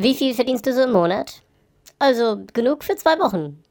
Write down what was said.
Wie viel verdienst du so im Monat? Also genug für zwei Wochen.